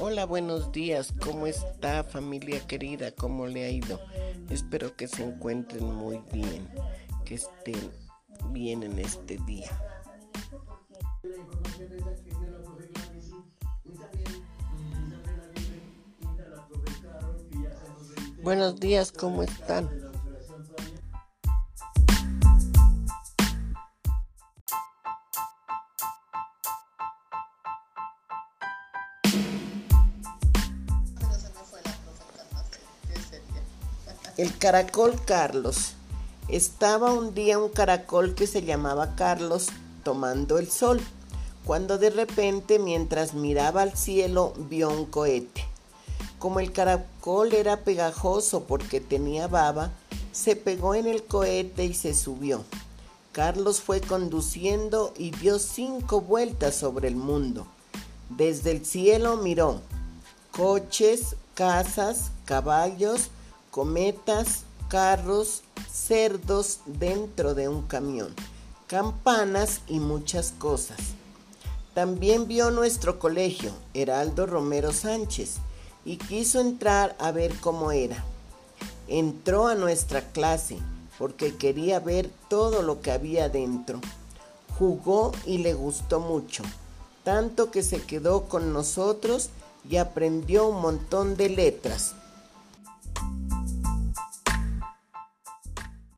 Hola, buenos días. ¿Cómo está familia querida? ¿Cómo le ha ido? Espero que se encuentren muy bien, que estén bien en este día. Buenos días, ¿cómo están? El caracol Carlos. Estaba un día un caracol que se llamaba Carlos tomando el sol, cuando de repente mientras miraba al cielo vio un cohete. Como el caracol era pegajoso porque tenía baba, se pegó en el cohete y se subió. Carlos fue conduciendo y dio cinco vueltas sobre el mundo. Desde el cielo miró coches, casas, caballos, cometas, carros, cerdos dentro de un camión, campanas y muchas cosas. También vio nuestro colegio, Heraldo Romero Sánchez, y quiso entrar a ver cómo era. Entró a nuestra clase porque quería ver todo lo que había dentro. Jugó y le gustó mucho, tanto que se quedó con nosotros y aprendió un montón de letras.